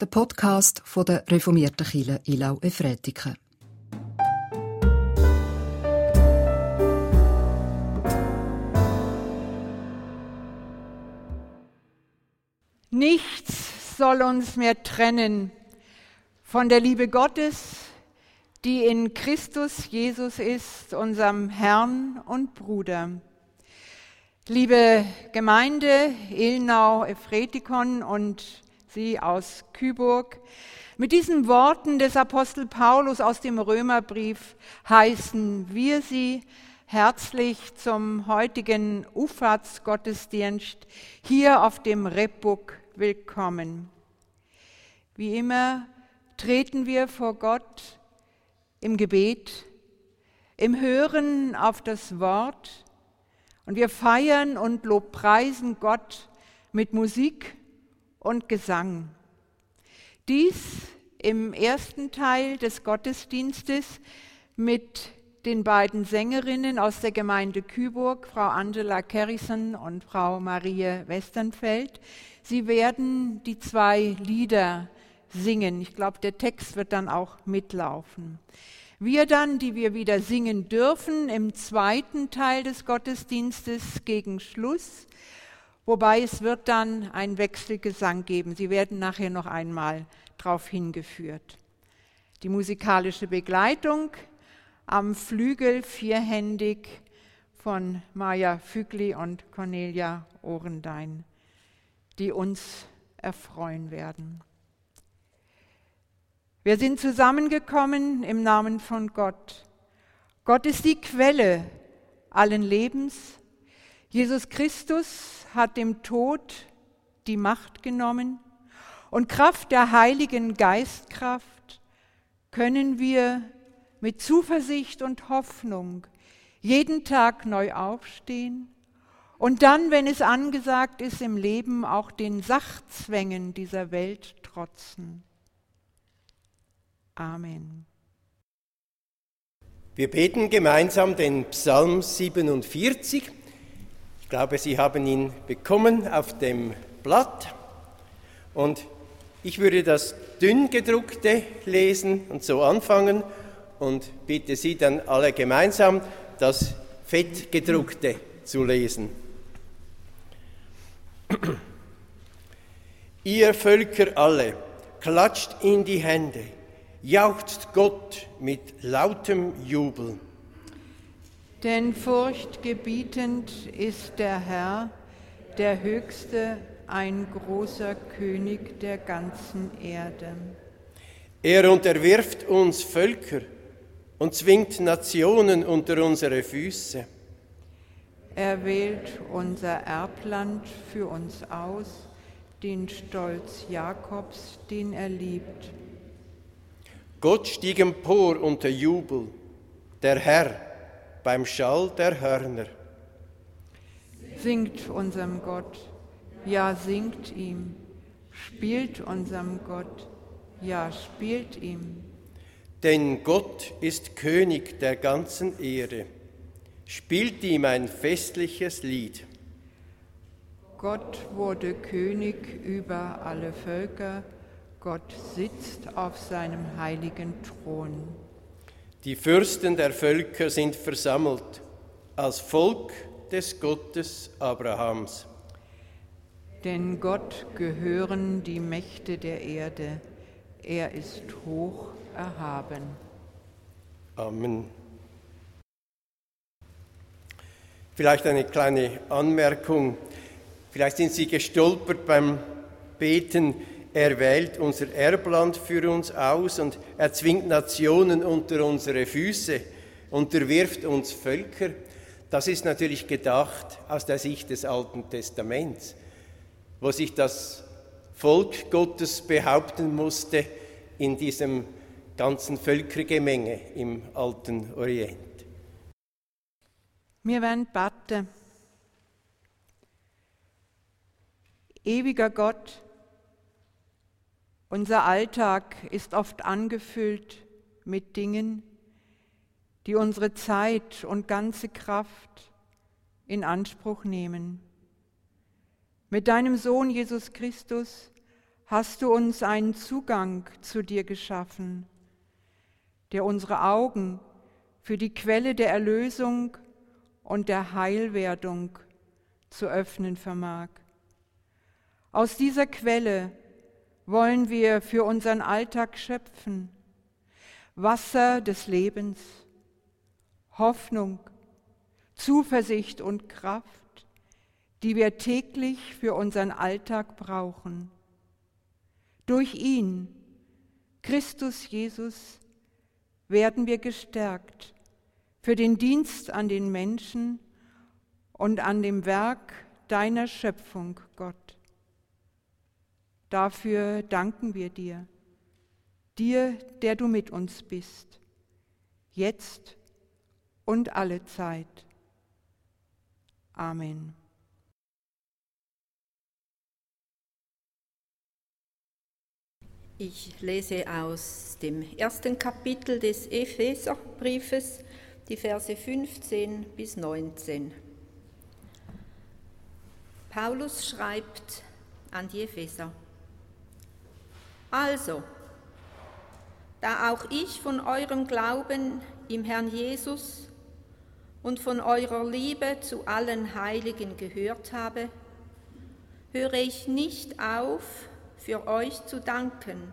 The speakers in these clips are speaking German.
der Podcast von der reformierten Kirche Ilau Efretiken. Nichts soll uns mehr trennen von der Liebe Gottes, die in Christus Jesus ist, unserem Herrn und Bruder. Liebe Gemeinde Ilnau Efretikon und Sie aus Küburg, mit diesen Worten des Apostel Paulus aus dem Römerbrief heißen wir Sie herzlich zum heutigen Ufahrtsgottesdienst hier auf dem Rebbuck willkommen. Wie immer treten wir vor Gott im Gebet, im Hören auf das Wort und wir feiern und lobpreisen Gott mit Musik und Gesang. Dies im ersten Teil des Gottesdienstes mit den beiden Sängerinnen aus der Gemeinde Küburg, Frau Angela Kerrison und Frau Marie Westernfeld. Sie werden die zwei Lieder singen. Ich glaube, der Text wird dann auch mitlaufen. Wir dann, die wir wieder singen dürfen, im zweiten Teil des Gottesdienstes gegen Schluss, wobei es wird dann einen Wechselgesang geben. Sie werden nachher noch einmal darauf hingeführt. Die musikalische Begleitung am Flügel vierhändig von Maja Fügli und Cornelia Ohrendein, die uns erfreuen werden. Wir sind zusammengekommen im Namen von Gott. Gott ist die Quelle allen Lebens. Jesus Christus hat dem Tod die Macht genommen und Kraft der Heiligen Geistkraft können wir mit Zuversicht und Hoffnung jeden Tag neu aufstehen und dann, wenn es angesagt ist im Leben, auch den Sachzwängen dieser Welt trotzen. Amen. Wir beten gemeinsam den Psalm 47. Ich glaube, Sie haben ihn bekommen auf dem Blatt. Und ich würde das dünn gedruckte lesen und so anfangen und bitte Sie dann alle gemeinsam, das fett gedruckte zu lesen. Ihr Völker alle, klatscht in die Hände jauchzt Gott mit lautem Jubel. Denn furchtgebietend ist der Herr, der Höchste, ein großer König der ganzen Erde. Er unterwirft uns Völker und zwingt Nationen unter unsere Füße. Er wählt unser Erbland für uns aus, den Stolz Jakobs, den er liebt. Gott stieg empor unter Jubel, der Herr beim Schall der Hörner. Singt unserem Gott, ja singt ihm, spielt unserem Gott, ja spielt ihm. Denn Gott ist König der ganzen Erde, spielt ihm ein festliches Lied. Gott wurde König über alle Völker, Gott sitzt auf seinem heiligen Thron. Die Fürsten der Völker sind versammelt als Volk des Gottes Abrahams. Denn Gott gehören die Mächte der Erde, er ist hoch erhaben. Amen. Vielleicht eine kleine Anmerkung. Vielleicht sind Sie gestolpert beim Beten er wählt unser Erbland für uns aus und er zwingt Nationen unter unsere Füße, unterwirft uns Völker. Das ist natürlich gedacht aus der Sicht des Alten Testaments, wo sich das Volk Gottes behaupten musste in diesem ganzen Völkergemenge im alten Orient. Wir werden beten. Ewiger Gott, unser Alltag ist oft angefüllt mit Dingen, die unsere Zeit und ganze Kraft in Anspruch nehmen. Mit deinem Sohn Jesus Christus hast du uns einen Zugang zu dir geschaffen, der unsere Augen für die Quelle der Erlösung und der Heilwerdung zu öffnen vermag. Aus dieser Quelle wollen wir für unseren Alltag schöpfen. Wasser des Lebens, Hoffnung, Zuversicht und Kraft, die wir täglich für unseren Alltag brauchen. Durch ihn, Christus Jesus, werden wir gestärkt für den Dienst an den Menschen und an dem Werk deiner Schöpfung, Gott. Dafür danken wir dir, dir, der du mit uns bist, jetzt und alle Zeit. Amen. Ich lese aus dem ersten Kapitel des Epheserbriefes die Verse 15 bis 19. Paulus schreibt an die Epheser. Also, da auch ich von eurem Glauben im Herrn Jesus und von eurer Liebe zu allen Heiligen gehört habe, höre ich nicht auf, für euch zu danken,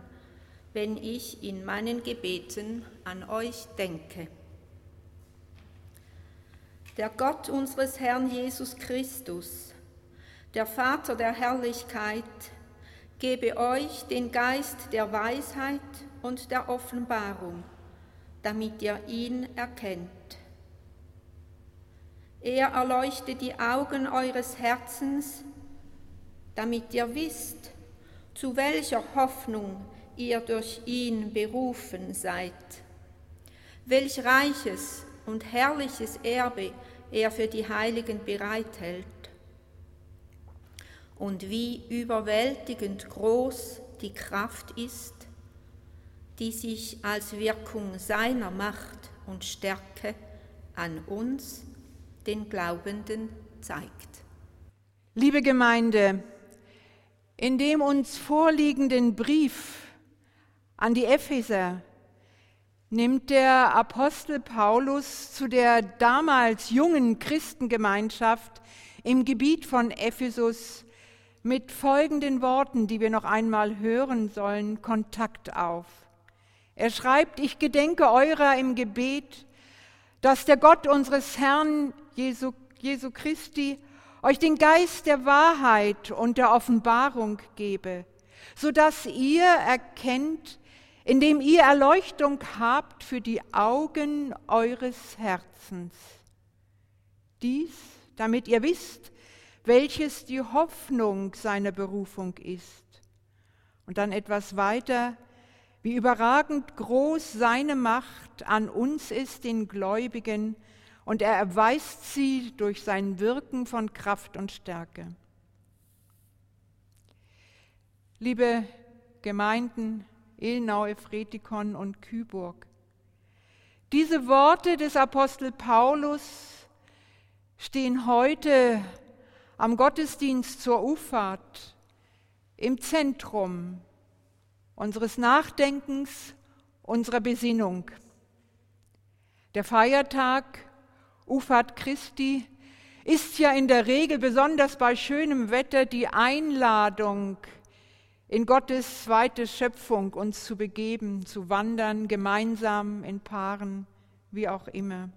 wenn ich in meinen Gebeten an euch denke. Der Gott unseres Herrn Jesus Christus, der Vater der Herrlichkeit, gebe euch den Geist der Weisheit und der Offenbarung, damit ihr ihn erkennt. Er erleuchte die Augen eures Herzens, damit ihr wisst, zu welcher Hoffnung ihr durch ihn berufen seid, welch reiches und herrliches Erbe er für die Heiligen bereithält und wie überwältigend groß die Kraft ist, die sich als Wirkung seiner Macht und Stärke an uns, den Glaubenden, zeigt. Liebe Gemeinde, in dem uns vorliegenden Brief an die Epheser nimmt der Apostel Paulus zu der damals jungen Christengemeinschaft im Gebiet von Ephesus mit folgenden Worten, die wir noch einmal hören sollen, Kontakt auf. Er schreibt, ich gedenke eurer im Gebet, dass der Gott unseres Herrn Jesu, Jesu Christi euch den Geist der Wahrheit und der Offenbarung gebe, sodass ihr erkennt, indem ihr Erleuchtung habt für die Augen eures Herzens. Dies, damit ihr wisst, welches die Hoffnung seiner Berufung ist. Und dann etwas weiter, wie überragend groß seine Macht an uns ist, den Gläubigen, und er erweist sie durch sein Wirken von Kraft und Stärke. Liebe Gemeinden Ilnau, Efretikon und Kyburg, diese Worte des Apostel Paulus stehen heute am Gottesdienst zur Uffahrt im Zentrum unseres Nachdenkens, unserer Besinnung. Der Feiertag Uffahrt Christi ist ja in der Regel, besonders bei schönem Wetter, die Einladung, in Gottes zweite Schöpfung uns zu begeben, zu wandern, gemeinsam, in Paaren, wie auch immer.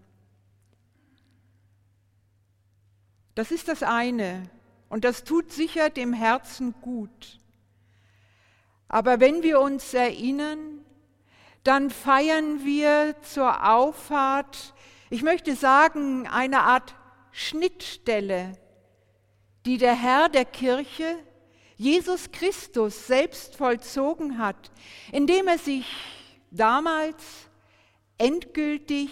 Das ist das eine und das tut sicher dem Herzen gut. Aber wenn wir uns erinnern, dann feiern wir zur Auffahrt, ich möchte sagen, eine Art Schnittstelle, die der Herr der Kirche, Jesus Christus, selbst vollzogen hat, indem er sich damals endgültig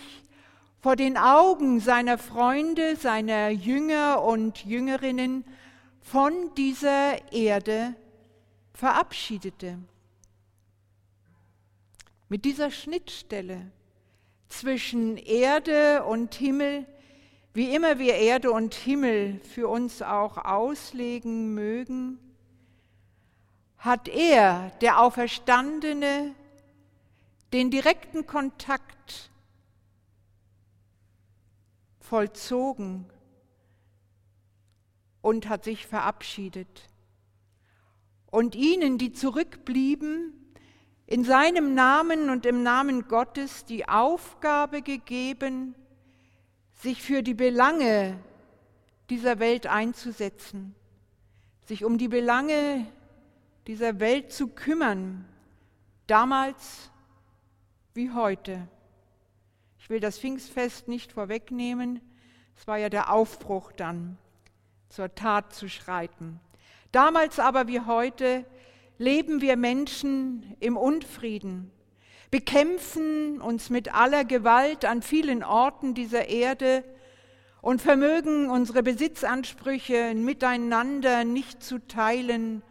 vor den Augen seiner Freunde, seiner Jünger und Jüngerinnen von dieser Erde verabschiedete. Mit dieser Schnittstelle zwischen Erde und Himmel, wie immer wir Erde und Himmel für uns auch auslegen mögen, hat er, der Auferstandene, den direkten Kontakt vollzogen und hat sich verabschiedet. Und ihnen, die zurückblieben, in seinem Namen und im Namen Gottes die Aufgabe gegeben, sich für die Belange dieser Welt einzusetzen, sich um die Belange dieser Welt zu kümmern, damals wie heute. Ich will das Pfingstfest nicht vorwegnehmen, es war ja der Aufbruch dann, zur Tat zu schreiten. Damals aber wie heute leben wir Menschen im Unfrieden, bekämpfen uns mit aller Gewalt an vielen Orten dieser Erde und vermögen unsere Besitzansprüche miteinander nicht zu teilen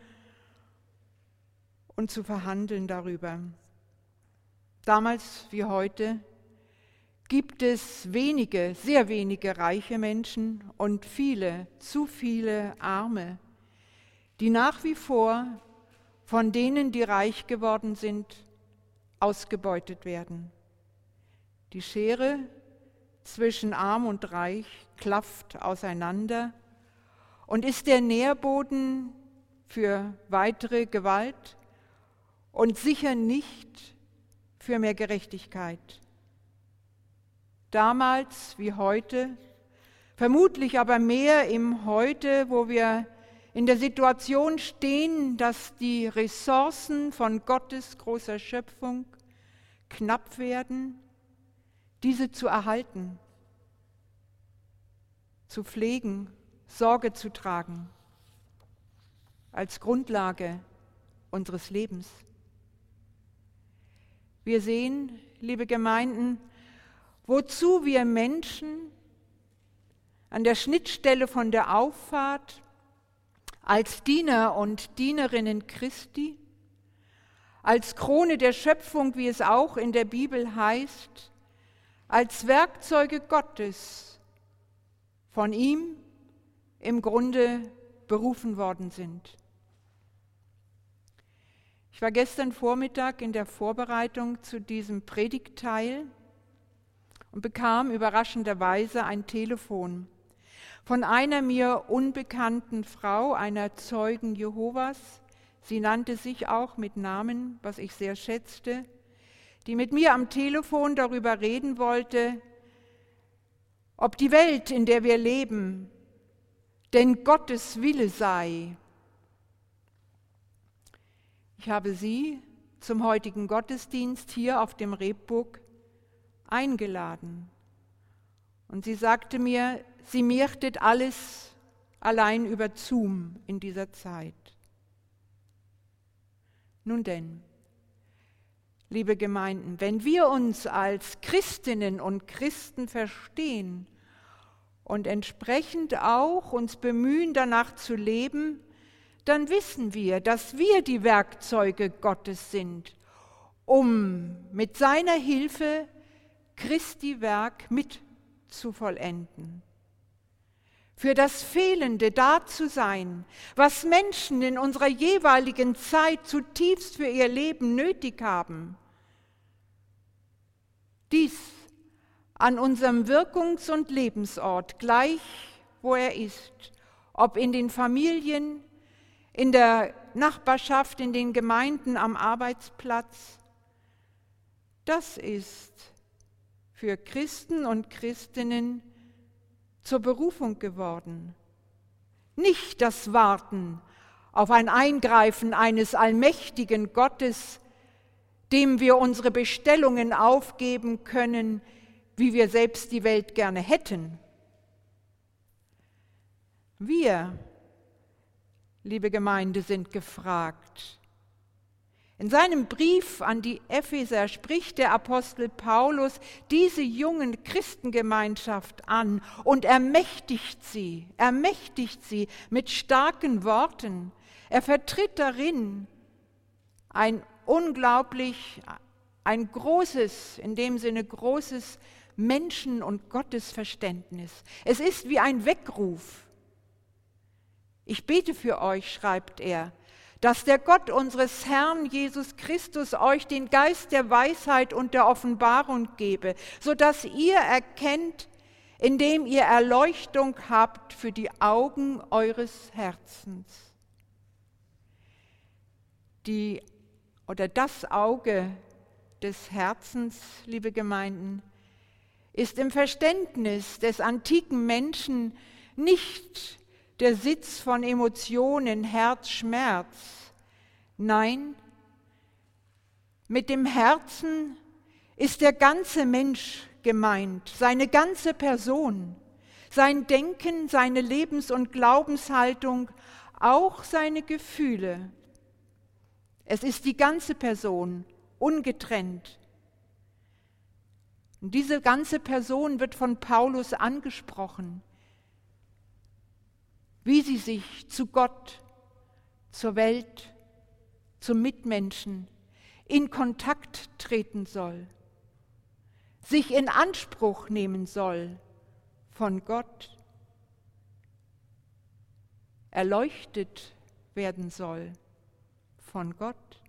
und zu verhandeln darüber. Damals wie heute gibt es wenige, sehr wenige reiche Menschen und viele, zu viele Arme, die nach wie vor von denen, die reich geworden sind, ausgebeutet werden. Die Schere zwischen arm und reich klafft auseinander und ist der Nährboden für weitere Gewalt und sicher nicht für mehr Gerechtigkeit. Damals wie heute, vermutlich aber mehr im Heute, wo wir in der Situation stehen, dass die Ressourcen von Gottes großer Schöpfung knapp werden, diese zu erhalten, zu pflegen, Sorge zu tragen, als Grundlage unseres Lebens. Wir sehen, liebe Gemeinden, wozu wir Menschen an der Schnittstelle von der Auffahrt als Diener und Dienerinnen Christi, als Krone der Schöpfung, wie es auch in der Bibel heißt, als Werkzeuge Gottes von ihm im Grunde berufen worden sind. Ich war gestern Vormittag in der Vorbereitung zu diesem Predigtteil und bekam überraschenderweise ein Telefon von einer mir unbekannten Frau, einer Zeugen Jehovas. Sie nannte sich auch mit Namen, was ich sehr schätzte, die mit mir am Telefon darüber reden wollte, ob die Welt, in der wir leben, denn Gottes Wille sei. Ich habe sie zum heutigen Gottesdienst hier auf dem Rebburg eingeladen. Und sie sagte mir, sie mirchtet alles allein über Zoom in dieser Zeit. Nun denn, liebe Gemeinden, wenn wir uns als Christinnen und Christen verstehen und entsprechend auch uns bemühen, danach zu leben, dann wissen wir, dass wir die Werkzeuge Gottes sind, um mit seiner Hilfe Christi Werk mit zu vollenden. Für das Fehlende da zu sein, was Menschen in unserer jeweiligen Zeit zutiefst für ihr Leben nötig haben. Dies an unserem Wirkungs- und Lebensort, gleich wo er ist, ob in den Familien, in der Nachbarschaft, in den Gemeinden, am Arbeitsplatz. Das ist für Christen und Christinnen zur Berufung geworden. Nicht das Warten auf ein Eingreifen eines allmächtigen Gottes, dem wir unsere Bestellungen aufgeben können, wie wir selbst die Welt gerne hätten. Wir, liebe Gemeinde, sind gefragt, in seinem Brief an die Epheser spricht der Apostel Paulus diese jungen Christengemeinschaft an und ermächtigt sie, ermächtigt sie mit starken Worten. Er vertritt darin ein unglaublich, ein großes, in dem Sinne großes Menschen- und Gottesverständnis. Es ist wie ein Weckruf. Ich bete für euch, schreibt er, dass der Gott unseres Herrn Jesus Christus euch den Geist der Weisheit und der Offenbarung gebe, so dass ihr erkennt, indem ihr Erleuchtung habt für die Augen eures Herzens. Die oder das Auge des Herzens, liebe Gemeinden, ist im Verständnis des antiken Menschen nicht der Sitz von Emotionen, Herz, Schmerz. Nein, mit dem Herzen ist der ganze Mensch gemeint, seine ganze Person, sein Denken, seine Lebens- und Glaubenshaltung, auch seine Gefühle. Es ist die ganze Person, ungetrennt. Und diese ganze Person wird von Paulus angesprochen wie sie sich zu Gott, zur Welt, zum Mitmenschen in Kontakt treten soll, sich in Anspruch nehmen soll von Gott, erleuchtet werden soll von Gott.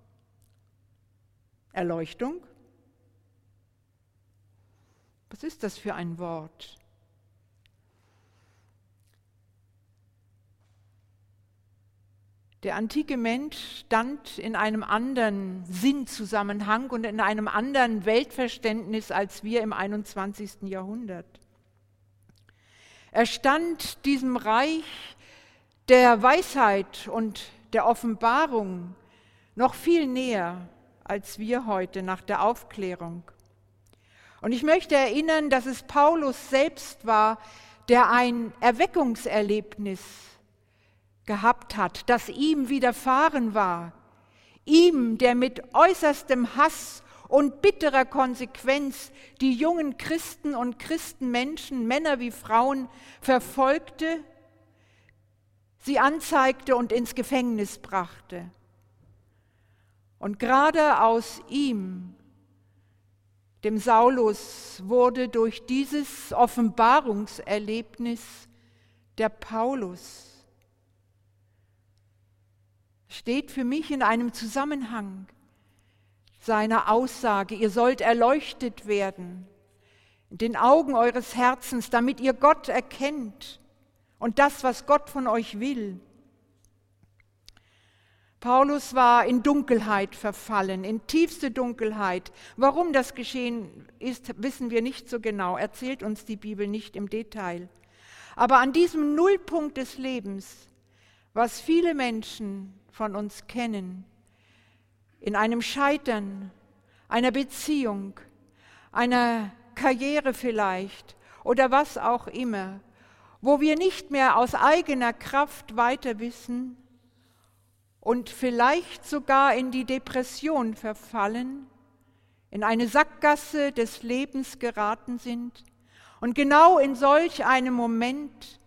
Erleuchtung? Was ist das für ein Wort? Der antike Mensch stand in einem anderen Sinnzusammenhang und in einem anderen Weltverständnis als wir im 21. Jahrhundert. Er stand diesem Reich der Weisheit und der Offenbarung noch viel näher als wir heute nach der Aufklärung. Und ich möchte erinnern, dass es Paulus selbst war, der ein Erweckungserlebnis gehabt hat, das ihm widerfahren war. Ihm, der mit äußerstem Hass und bitterer Konsequenz die jungen Christen und Christenmenschen, Männer wie Frauen, verfolgte, sie anzeigte und ins Gefängnis brachte. Und gerade aus ihm, dem Saulus, wurde durch dieses Offenbarungserlebnis der Paulus steht für mich in einem Zusammenhang seiner Aussage, ihr sollt erleuchtet werden in den Augen eures Herzens, damit ihr Gott erkennt und das, was Gott von euch will. Paulus war in Dunkelheit verfallen, in tiefste Dunkelheit. Warum das geschehen ist, wissen wir nicht so genau, erzählt uns die Bibel nicht im Detail. Aber an diesem Nullpunkt des Lebens, was viele Menschen von uns kennen. In einem Scheitern, einer Beziehung, einer Karriere vielleicht oder was auch immer, wo wir nicht mehr aus eigener Kraft weiter wissen und vielleicht sogar in die Depression verfallen, in eine Sackgasse des Lebens geraten sind. Und genau in solch einem Moment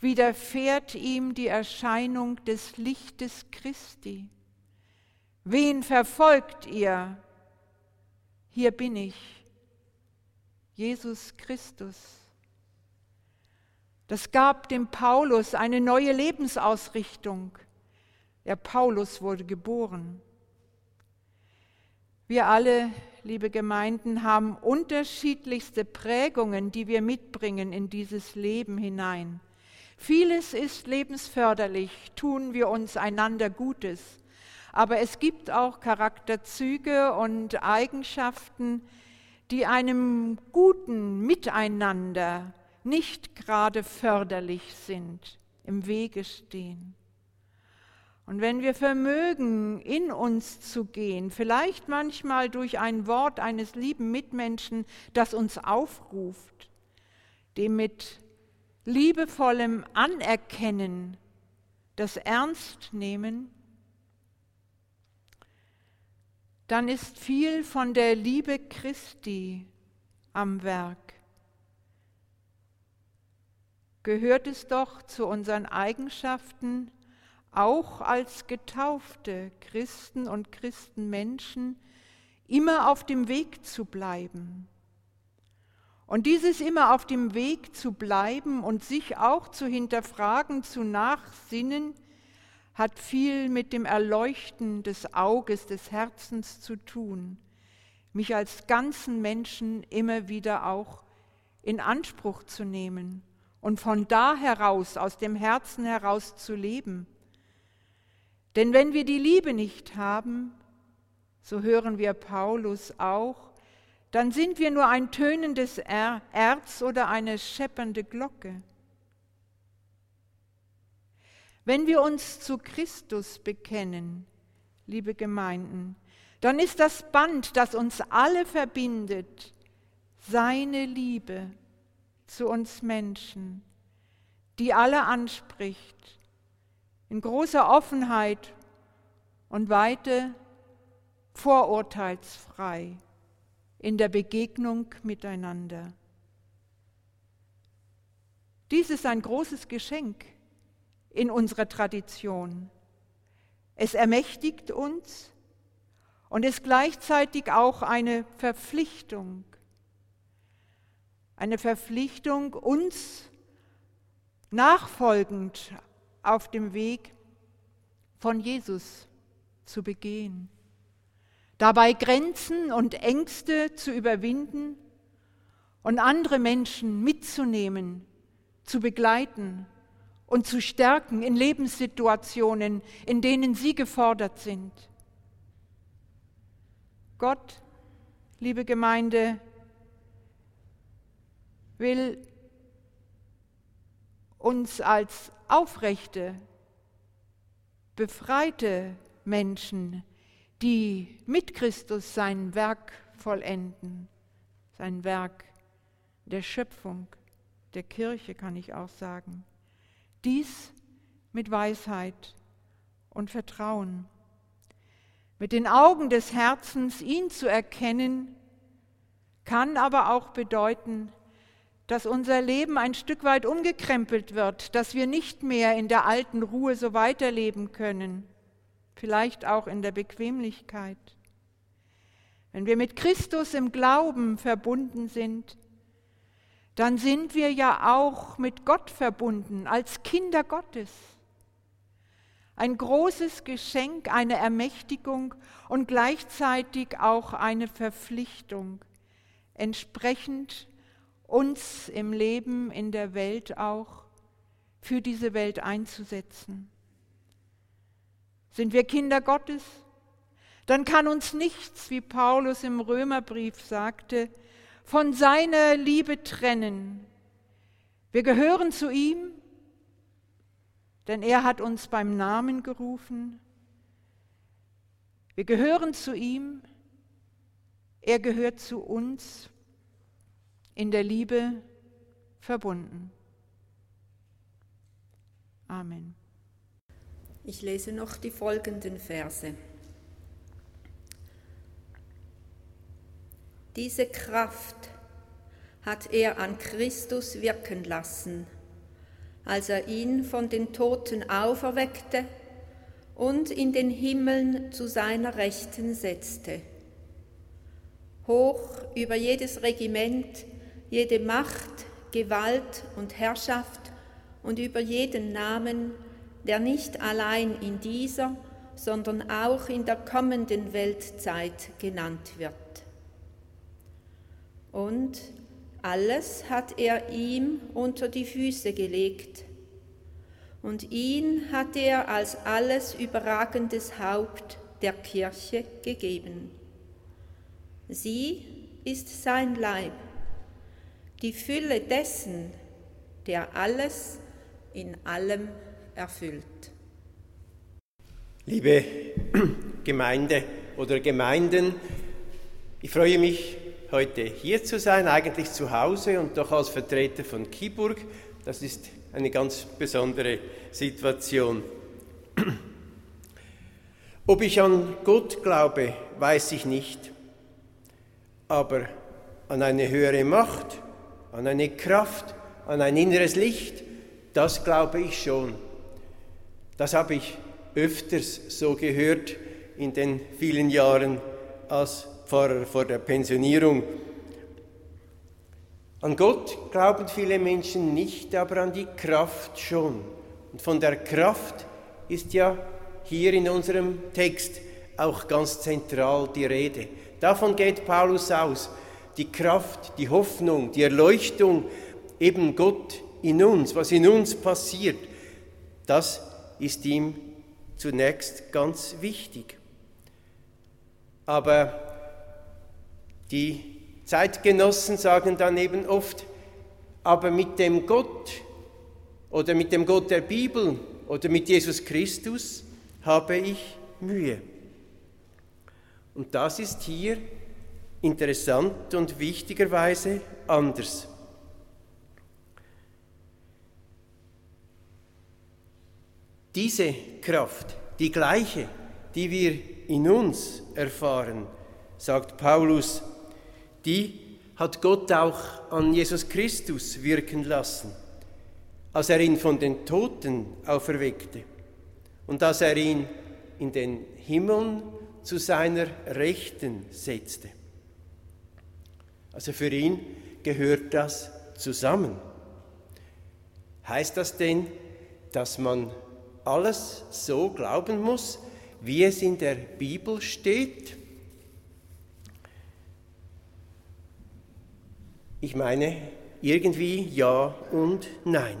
widerfährt ihm die Erscheinung des Lichtes Christi. Wen verfolgt ihr? Hier bin ich, Jesus Christus. Das gab dem Paulus eine neue Lebensausrichtung. Der Paulus wurde geboren. Wir alle, liebe Gemeinden, haben unterschiedlichste Prägungen, die wir mitbringen in dieses Leben hinein. Vieles ist lebensförderlich, tun wir uns einander Gutes. Aber es gibt auch Charakterzüge und Eigenschaften, die einem guten Miteinander nicht gerade förderlich sind, im Wege stehen. Und wenn wir vermögen, in uns zu gehen, vielleicht manchmal durch ein Wort eines lieben Mitmenschen, das uns aufruft, dem mit liebevollem Anerkennen, das Ernstnehmen, dann ist viel von der Liebe Christi am Werk. Gehört es doch zu unseren Eigenschaften, auch als getaufte Christen und Christenmenschen, immer auf dem Weg zu bleiben und dieses immer auf dem Weg zu bleiben und sich auch zu hinterfragen, zu nachsinnen, hat viel mit dem Erleuchten des Auges, des Herzens zu tun, mich als ganzen Menschen immer wieder auch in Anspruch zu nehmen und von da heraus, aus dem Herzen heraus zu leben. Denn wenn wir die Liebe nicht haben, so hören wir Paulus auch, dann sind wir nur ein tönendes Erz oder eine scheppernde Glocke. Wenn wir uns zu Christus bekennen, liebe Gemeinden, dann ist das Band, das uns alle verbindet, seine Liebe zu uns Menschen, die alle anspricht, in großer Offenheit und Weite vorurteilsfrei in der Begegnung miteinander. Dies ist ein großes Geschenk in unserer Tradition. Es ermächtigt uns und ist gleichzeitig auch eine Verpflichtung. Eine Verpflichtung, uns nachfolgend auf dem Weg von Jesus zu begehen dabei Grenzen und Ängste zu überwinden und andere Menschen mitzunehmen, zu begleiten und zu stärken in Lebenssituationen, in denen sie gefordert sind. Gott, liebe Gemeinde, will uns als aufrechte, befreite Menschen die mit Christus sein Werk vollenden, sein Werk der Schöpfung, der Kirche kann ich auch sagen. Dies mit Weisheit und Vertrauen. Mit den Augen des Herzens ihn zu erkennen, kann aber auch bedeuten, dass unser Leben ein Stück weit umgekrempelt wird, dass wir nicht mehr in der alten Ruhe so weiterleben können vielleicht auch in der Bequemlichkeit. Wenn wir mit Christus im Glauben verbunden sind, dann sind wir ja auch mit Gott verbunden als Kinder Gottes. Ein großes Geschenk, eine Ermächtigung und gleichzeitig auch eine Verpflichtung, entsprechend uns im Leben in der Welt auch für diese Welt einzusetzen. Sind wir Kinder Gottes? Dann kann uns nichts, wie Paulus im Römerbrief sagte, von seiner Liebe trennen. Wir gehören zu ihm, denn er hat uns beim Namen gerufen. Wir gehören zu ihm, er gehört zu uns, in der Liebe verbunden. Amen. Ich lese noch die folgenden Verse. Diese Kraft hat er an Christus wirken lassen, als er ihn von den Toten auferweckte und in den Himmeln zu seiner Rechten setzte. Hoch über jedes Regiment, jede Macht, Gewalt und Herrschaft und über jeden Namen, der nicht allein in dieser, sondern auch in der kommenden Weltzeit genannt wird. Und alles hat er ihm unter die Füße gelegt, und ihn hat er als alles überragendes Haupt der Kirche gegeben. Sie ist sein Leib, die Fülle dessen, der alles in allem erfüllt. Liebe Gemeinde oder Gemeinden, ich freue mich, heute hier zu sein, eigentlich zu Hause und doch als Vertreter von Kiburg. Das ist eine ganz besondere Situation. Ob ich an Gott glaube, weiß ich nicht, aber an eine höhere Macht, an eine Kraft, an ein inneres Licht, das glaube ich schon. Das habe ich öfters so gehört in den vielen Jahren als Pfarrer vor der Pensionierung. An Gott glauben viele Menschen nicht, aber an die Kraft schon. Und von der Kraft ist ja hier in unserem Text auch ganz zentral die Rede. Davon geht Paulus aus. Die Kraft, die Hoffnung, die Erleuchtung, eben Gott in uns, was in uns passiert, das ist ihm zunächst ganz wichtig. Aber die Zeitgenossen sagen dann eben oft, aber mit dem Gott oder mit dem Gott der Bibel oder mit Jesus Christus habe ich Mühe. Und das ist hier interessant und wichtigerweise anders. Diese Kraft, die gleiche, die wir in uns erfahren, sagt Paulus, die hat Gott auch an Jesus Christus wirken lassen, als er ihn von den Toten auferweckte und als er ihn in den Himmeln zu seiner Rechten setzte. Also für ihn gehört das zusammen. Heißt das denn, dass man alles so glauben muss, wie es in der Bibel steht? Ich meine, irgendwie ja und nein.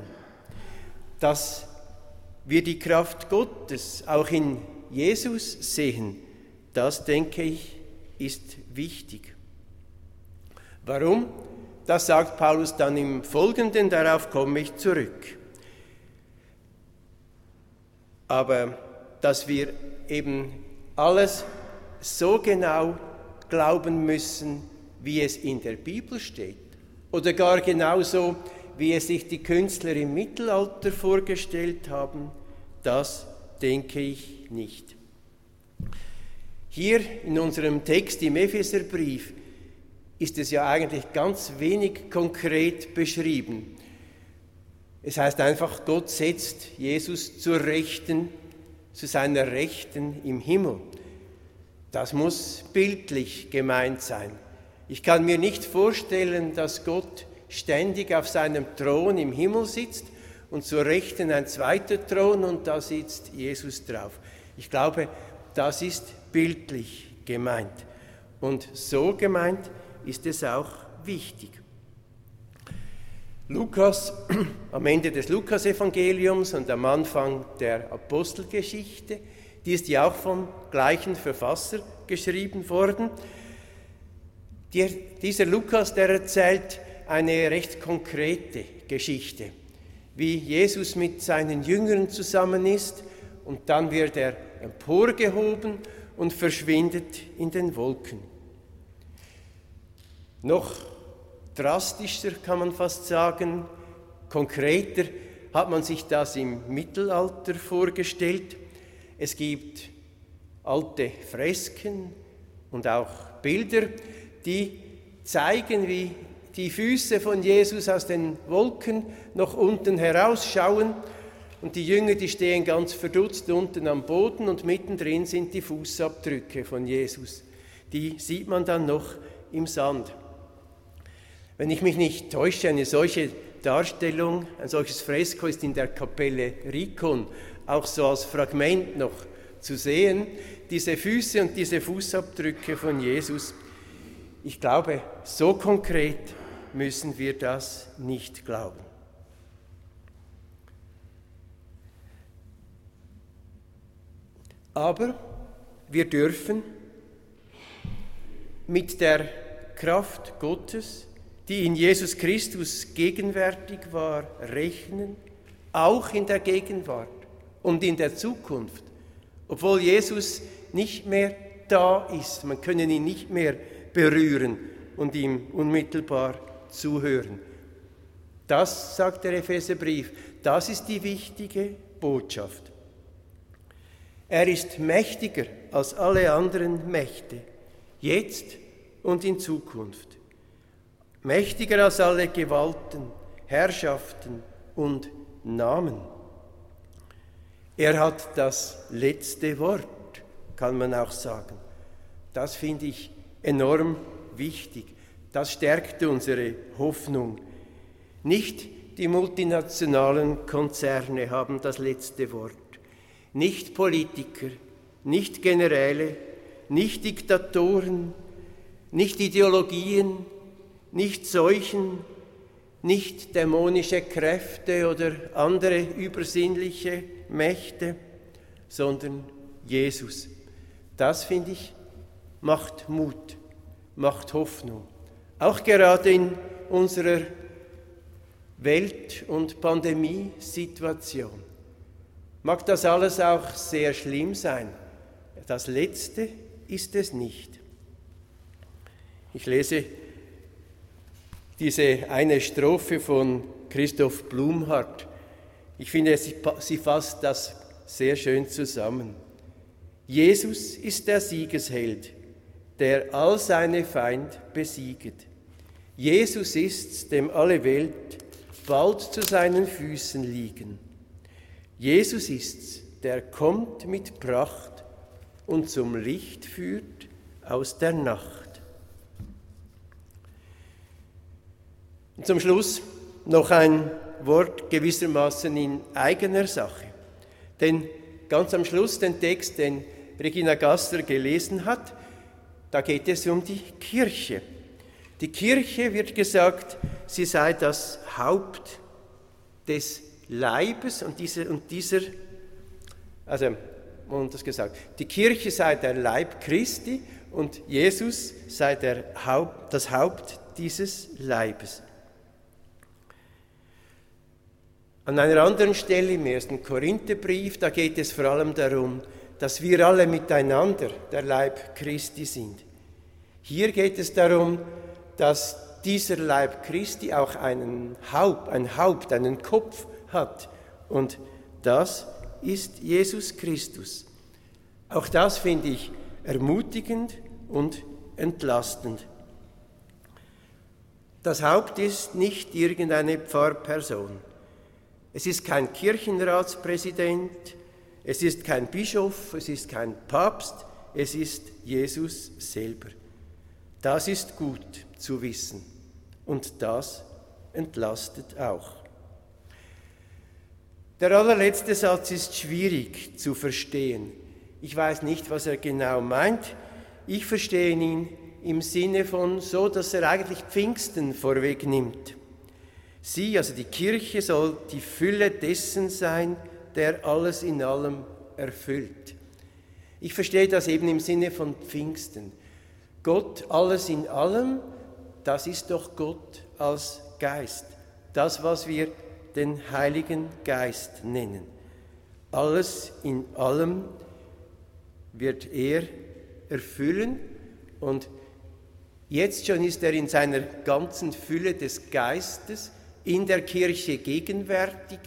Dass wir die Kraft Gottes auch in Jesus sehen, das denke ich, ist wichtig. Warum? Das sagt Paulus dann im Folgenden, darauf komme ich zurück. Aber dass wir eben alles so genau glauben müssen, wie es in der Bibel steht, oder gar genauso, wie es sich die Künstler im Mittelalter vorgestellt haben, das denke ich nicht. Hier in unserem Text im Epheserbrief ist es ja eigentlich ganz wenig konkret beschrieben. Es heißt einfach, Gott setzt Jesus zur Rechten, zu seiner Rechten im Himmel. Das muss bildlich gemeint sein. Ich kann mir nicht vorstellen, dass Gott ständig auf seinem Thron im Himmel sitzt und zur Rechten ein zweiter Thron und da sitzt Jesus drauf. Ich glaube, das ist bildlich gemeint. Und so gemeint ist es auch wichtig. Lukas, am Ende des Lukasevangeliums und am Anfang der Apostelgeschichte, die ist ja auch vom gleichen Verfasser geschrieben worden, der, dieser Lukas, der erzählt eine recht konkrete Geschichte, wie Jesus mit seinen Jüngern zusammen ist und dann wird er emporgehoben und verschwindet in den Wolken. Noch drastischer kann man fast sagen, konkreter hat man sich das im Mittelalter vorgestellt. Es gibt alte Fresken und auch Bilder, die zeigen, wie die Füße von Jesus aus den Wolken noch unten herausschauen und die Jünger, die stehen ganz verdutzt unten am Boden und mittendrin sind die Fußabdrücke von Jesus. Die sieht man dann noch im Sand. Wenn ich mich nicht täusche, eine solche Darstellung, ein solches Fresko ist in der Kapelle Rikon auch so als Fragment noch zu sehen. Diese Füße und diese Fußabdrücke von Jesus ich glaube, so konkret müssen wir das nicht glauben. Aber wir dürfen mit der Kraft Gottes, die in Jesus Christus gegenwärtig war, rechnen, auch in der Gegenwart und in der Zukunft, obwohl Jesus nicht mehr da ist. Man können ihn nicht mehr berühren und ihm unmittelbar zuhören. Das, sagt der Epheserbrief, das ist die wichtige Botschaft. Er ist mächtiger als alle anderen Mächte, jetzt und in Zukunft. Mächtiger als alle Gewalten, Herrschaften und Namen. Er hat das letzte Wort, kann man auch sagen. Das finde ich enorm wichtig. Das stärkt unsere Hoffnung. Nicht die multinationalen Konzerne haben das letzte Wort. nicht Politiker, nicht Generäle, nicht Diktatoren, nicht Ideologien, nicht Seuchen, nicht dämonische Kräfte oder andere übersinnliche Mächte, sondern Jesus. Das finde ich macht Mut, macht Hoffnung. Auch gerade in unserer Welt- und Pandemiesituation mag das alles auch sehr schlimm sein. Das Letzte ist es nicht. Ich lese diese eine Strophe von Christoph Blumhardt. Ich finde, sie fasst das sehr schön zusammen. Jesus ist der Siegesheld, der all seine Feind besieget. Jesus ist's, dem alle Welt bald zu seinen Füßen liegen. Jesus ist's, der kommt mit Pracht und zum Licht führt aus der Nacht. Und zum Schluss noch ein Wort gewissermaßen in eigener Sache. Denn ganz am Schluss den Text, den Regina Gasser gelesen hat, da geht es um die Kirche. Die Kirche wird gesagt, sie sei das Haupt des Leibes und dieser, und dieser also, und das gesagt, die Kirche sei der Leib Christi und Jesus sei der Haupt, das Haupt dieses Leibes. An einer anderen Stelle im ersten Korintherbrief, da geht es vor allem darum, dass wir alle miteinander der Leib Christi sind. Hier geht es darum, dass dieser Leib Christi auch einen Haupt, ein Haupt, einen Kopf hat. Und das ist Jesus Christus. Auch das finde ich ermutigend und entlastend. Das Haupt ist nicht irgendeine Pfarrperson. Es ist kein Kirchenratspräsident, es ist kein Bischof, es ist kein Papst, es ist Jesus selber. Das ist gut zu wissen und das entlastet auch. Der allerletzte Satz ist schwierig zu verstehen. Ich weiß nicht, was er genau meint. Ich verstehe ihn im Sinne von so, dass er eigentlich Pfingsten vorwegnimmt. Sie, also die Kirche, soll die Fülle dessen sein, der alles in allem erfüllt. Ich verstehe das eben im Sinne von Pfingsten. Gott alles in allem, das ist doch Gott als Geist. Das, was wir den Heiligen Geist nennen. Alles in allem wird er erfüllen und jetzt schon ist er in seiner ganzen Fülle des Geistes in der Kirche gegenwärtig,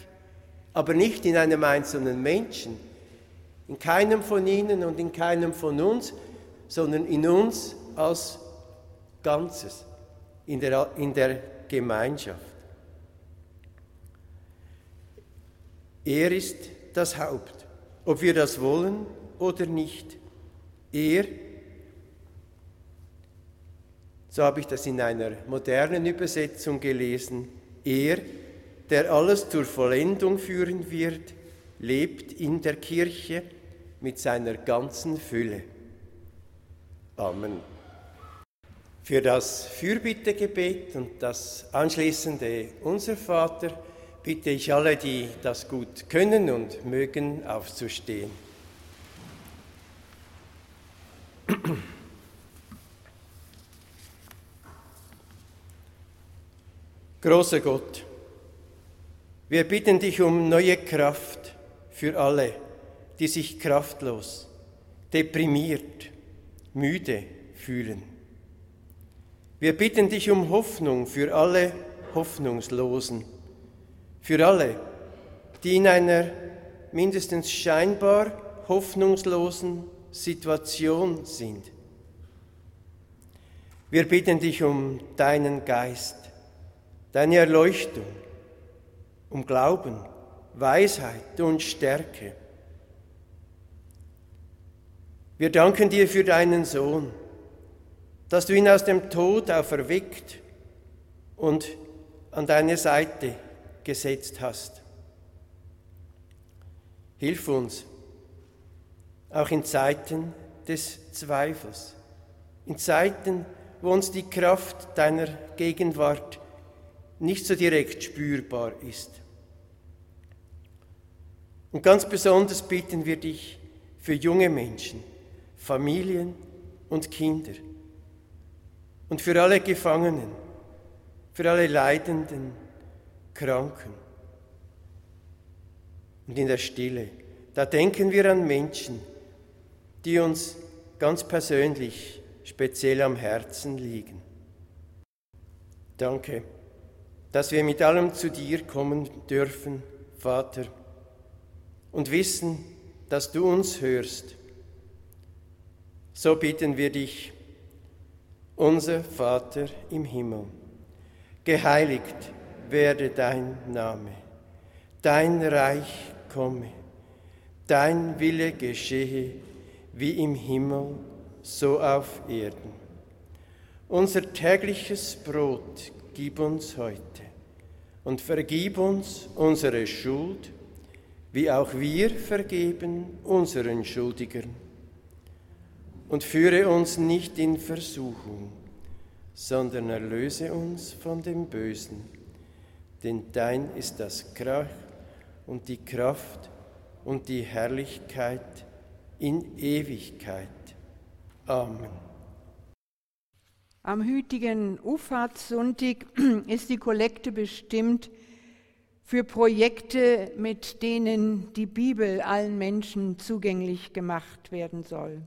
aber nicht in einem einzelnen Menschen, in keinem von ihnen und in keinem von uns, sondern in uns als Ganzes, in der, in der Gemeinschaft. Er ist das Haupt, ob wir das wollen oder nicht. Er, so habe ich das in einer modernen Übersetzung gelesen, er, der alles zur Vollendung führen wird, lebt in der Kirche mit seiner ganzen Fülle. Amen. Für das Fürbittegebet und das anschließende Unser Vater bitte ich alle, die das gut können und mögen, aufzustehen. Großer Gott, wir bitten dich um neue Kraft für alle, die sich kraftlos, deprimiert, müde fühlen. Wir bitten dich um Hoffnung für alle Hoffnungslosen, für alle, die in einer mindestens scheinbar hoffnungslosen Situation sind. Wir bitten dich um deinen Geist, deine Erleuchtung, um Glauben, Weisheit und Stärke. Wir danken dir für deinen Sohn, dass du ihn aus dem Tod auferweckt und an deine Seite gesetzt hast. Hilf uns, auch in Zeiten des Zweifels, in Zeiten, wo uns die Kraft deiner Gegenwart nicht so direkt spürbar ist. Und ganz besonders bitten wir dich für junge Menschen, Familien und Kinder und für alle Gefangenen, für alle Leidenden, Kranken. Und in der Stille, da denken wir an Menschen, die uns ganz persönlich speziell am Herzen liegen. Danke, dass wir mit allem zu dir kommen dürfen, Vater, und wissen, dass du uns hörst. So bitten wir dich, unser Vater im Himmel, geheiligt werde dein Name, dein Reich komme, dein Wille geschehe wie im Himmel, so auf Erden. Unser tägliches Brot gib uns heute und vergib uns unsere Schuld, wie auch wir vergeben unseren Schuldigern. Und führe uns nicht in Versuchung, sondern erlöse uns von dem Bösen. Denn dein ist das Krach und die Kraft und die Herrlichkeit in Ewigkeit. Amen. Am hütigen Ufahrtssonntag ist die Kollekte bestimmt für Projekte, mit denen die Bibel allen Menschen zugänglich gemacht werden soll.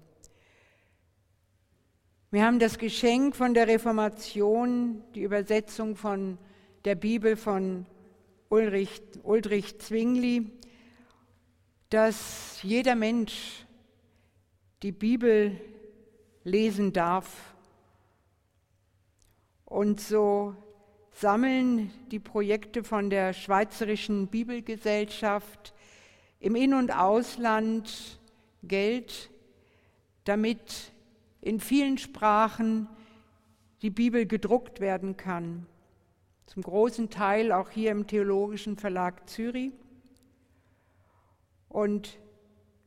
Wir haben das Geschenk von der Reformation, die Übersetzung von der Bibel von Ulrich, Ulrich Zwingli, dass jeder Mensch die Bibel lesen darf. Und so sammeln die Projekte von der Schweizerischen Bibelgesellschaft im In- und Ausland Geld, damit in vielen Sprachen die Bibel gedruckt werden kann. Zum großen Teil auch hier im Theologischen Verlag Zürich. Und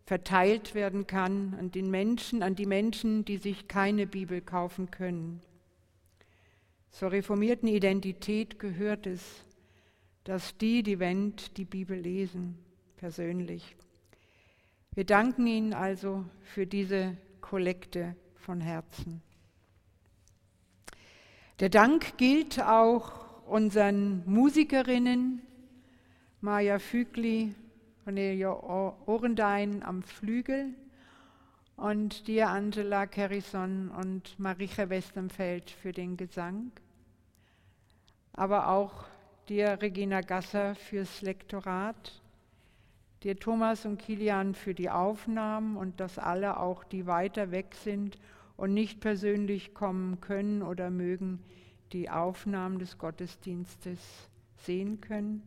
verteilt werden kann an den Menschen, an die Menschen, die sich keine Bibel kaufen können. Zur reformierten Identität gehört es, dass die, die Wend, die Bibel lesen, persönlich. Wir danken Ihnen also für diese Kollekte von Herzen. Der Dank gilt auch unseren Musikerinnen, Maja Fügli, Cornelia Orendein am Flügel und dir, Angela Carrison und Maricha Westenfeld für den Gesang. Aber auch dir, Regina Gasser, fürs Lektorat. Dir, Thomas und Kilian, für die Aufnahmen und dass alle auch, die weiter weg sind und nicht persönlich kommen können oder mögen, die Aufnahmen des Gottesdienstes sehen können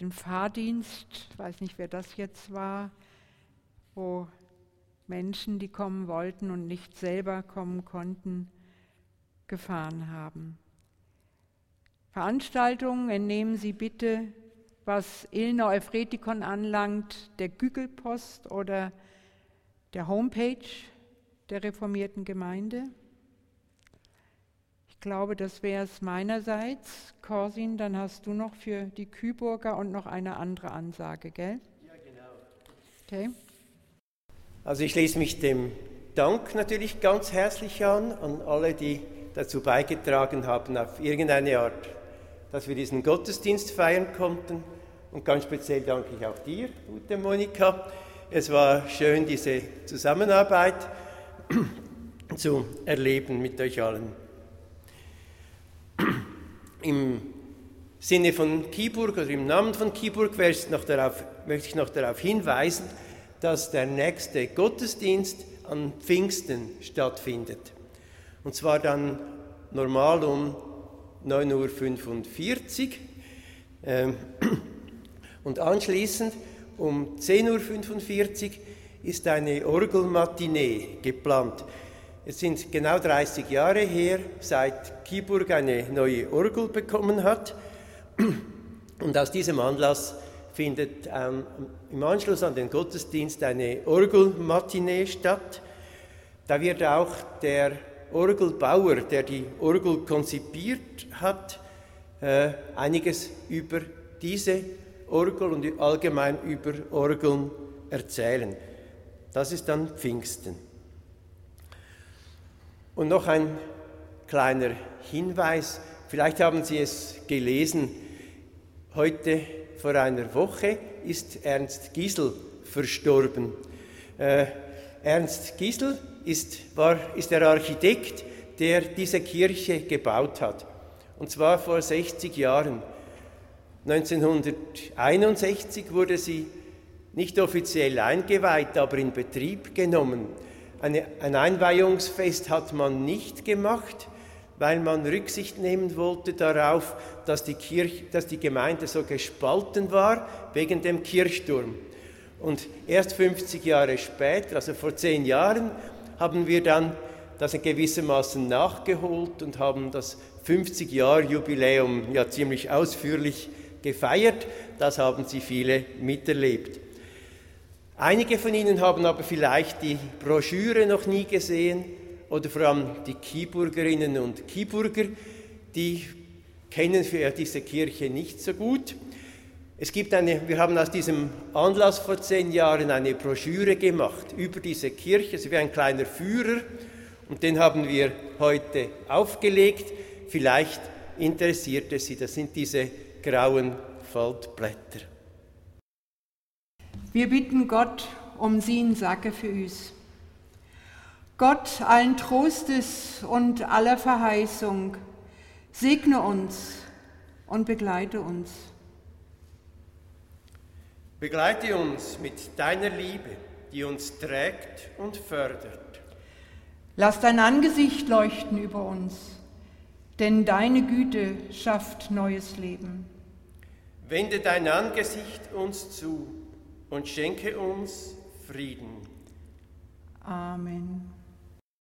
den Fahrdienst, weiß nicht, wer das jetzt war, wo Menschen, die kommen wollten und nicht selber kommen konnten, gefahren haben. Veranstaltungen entnehmen Sie bitte, was Ilna Euphretikon anlangt, der Gügelpost oder der Homepage der reformierten Gemeinde. Ich glaube, das wäre es meinerseits. Corsin, dann hast du noch für die Küburger und noch eine andere Ansage, gell? Ja, genau. Okay. Also ich schließe mich dem Dank natürlich ganz herzlich an, an alle, die dazu beigetragen haben, auf irgendeine Art, dass wir diesen Gottesdienst feiern konnten. Und ganz speziell danke ich auch dir, gute Monika. Es war schön, diese Zusammenarbeit zu erleben mit euch allen. Im Sinne von Kiburg oder im Namen von Kiburg möchte ich noch darauf hinweisen, dass der nächste Gottesdienst an Pfingsten stattfindet. Und zwar dann normal um 9.45 Uhr ähm, und anschließend um 10.45 Uhr ist eine Orgelmatinee geplant. Es sind genau 30 Jahre her, seit Kiburg eine neue Orgel bekommen hat. Und aus diesem Anlass findet ähm, im Anschluss an den Gottesdienst eine Orgelmatinee statt. Da wird auch der Orgelbauer, der die Orgel konzipiert hat, äh, einiges über diese Orgel und allgemein über Orgeln erzählen. Das ist dann Pfingsten. Und noch ein kleiner Hinweis, vielleicht haben Sie es gelesen, heute vor einer Woche ist Ernst Giesel verstorben. Äh, Ernst Giesel ist, war, ist der Architekt, der diese Kirche gebaut hat. Und zwar vor 60 Jahren. 1961 wurde sie nicht offiziell eingeweiht, aber in Betrieb genommen. Eine, ein Einweihungsfest hat man nicht gemacht, weil man Rücksicht nehmen wollte darauf, dass die, Kirche, dass die Gemeinde so gespalten war wegen dem Kirchturm. Und erst 50 Jahre später, also vor zehn Jahren, haben wir dann das gewissermaßen nachgeholt und haben das 50 Jahr Jubiläum ja ziemlich ausführlich gefeiert. Das haben Sie viele miterlebt. Einige von Ihnen haben aber vielleicht die Broschüre noch nie gesehen oder vor allem die Kieburgerinnen und Kieburger, die kennen diese Kirche nicht so gut. Es gibt eine, wir haben aus diesem Anlass vor zehn Jahren eine Broschüre gemacht über diese Kirche, es wie ein kleiner Führer, und den haben wir heute aufgelegt. Vielleicht interessiert es Sie, das sind diese grauen Faltblätter. Wir bitten Gott um sin Sacke für uns. Gott allen Trostes und aller Verheißung, segne uns und begleite uns. Begleite uns mit deiner Liebe, die uns trägt und fördert. Lass dein Angesicht leuchten über uns, denn deine Güte schafft neues Leben. Wende dein Angesicht uns zu und schenke uns Frieden. Amen.